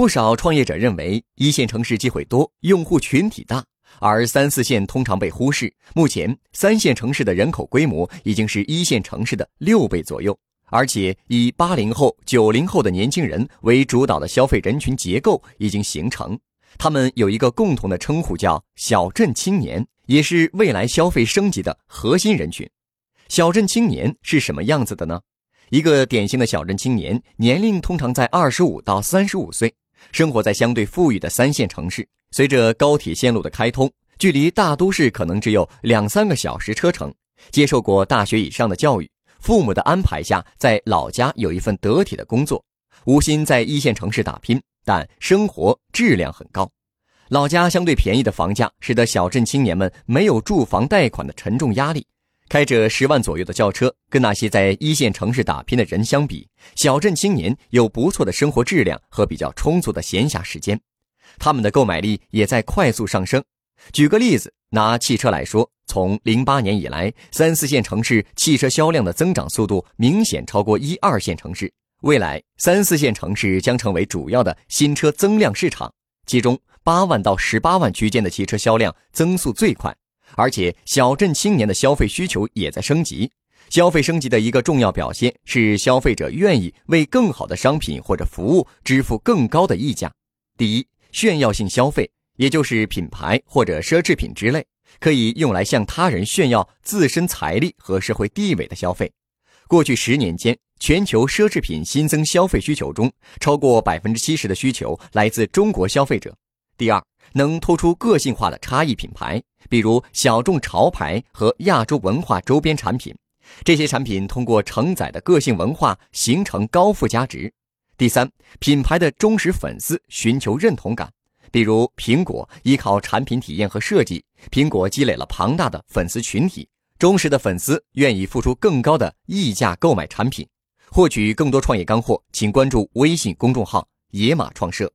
不少创业者认为，一线城市机会多，用户群体大，而三四线通常被忽视。目前，三线城市的人口规模已经是一线城市的六倍左右，而且以八零后、九零后的年轻人为主导的消费人群结构已经形成。他们有一个共同的称呼，叫“小镇青年”，也是未来消费升级的核心人群。小镇青年是什么样子的呢？一个典型的小镇青年，年龄通常在二十五到三十五岁，生活在相对富裕的三线城市。随着高铁线路的开通，距离大都市可能只有两三个小时车程。接受过大学以上的教育，父母的安排下，在老家有一份得体的工作，吴昕在一线城市打拼，但生活质量很高。老家相对便宜的房价，使得小镇青年们没有住房贷款的沉重压力。开着十万左右的轿车，跟那些在一线城市打拼的人相比，小镇青年有不错的生活质量和比较充足的闲暇时间，他们的购买力也在快速上升。举个例子，拿汽车来说，从零八年以来，三四线城市汽车销量的增长速度明显超过一二线城市。未来，三四线城市将成为主要的新车增量市场，其中八万到十八万区间的汽车销量增速最快。而且，小镇青年的消费需求也在升级。消费升级的一个重要表现是，消费者愿意为更好的商品或者服务支付更高的溢价。第一，炫耀性消费，也就是品牌或者奢侈品之类，可以用来向他人炫耀自身财力和社会地位的消费。过去十年间，全球奢侈品新增消费需求中，超过百分之七十的需求来自中国消费者。第二，能突出个性化的差异品牌。比如小众潮牌和亚洲文化周边产品，这些产品通过承载的个性文化形成高附加值。第三，品牌的忠实粉丝寻求认同感，比如苹果依靠产品体验和设计，苹果积累了庞大的粉丝群体，忠实的粉丝愿意付出更高的溢价购买产品。获取更多创业干货，请关注微信公众号“野马创社”。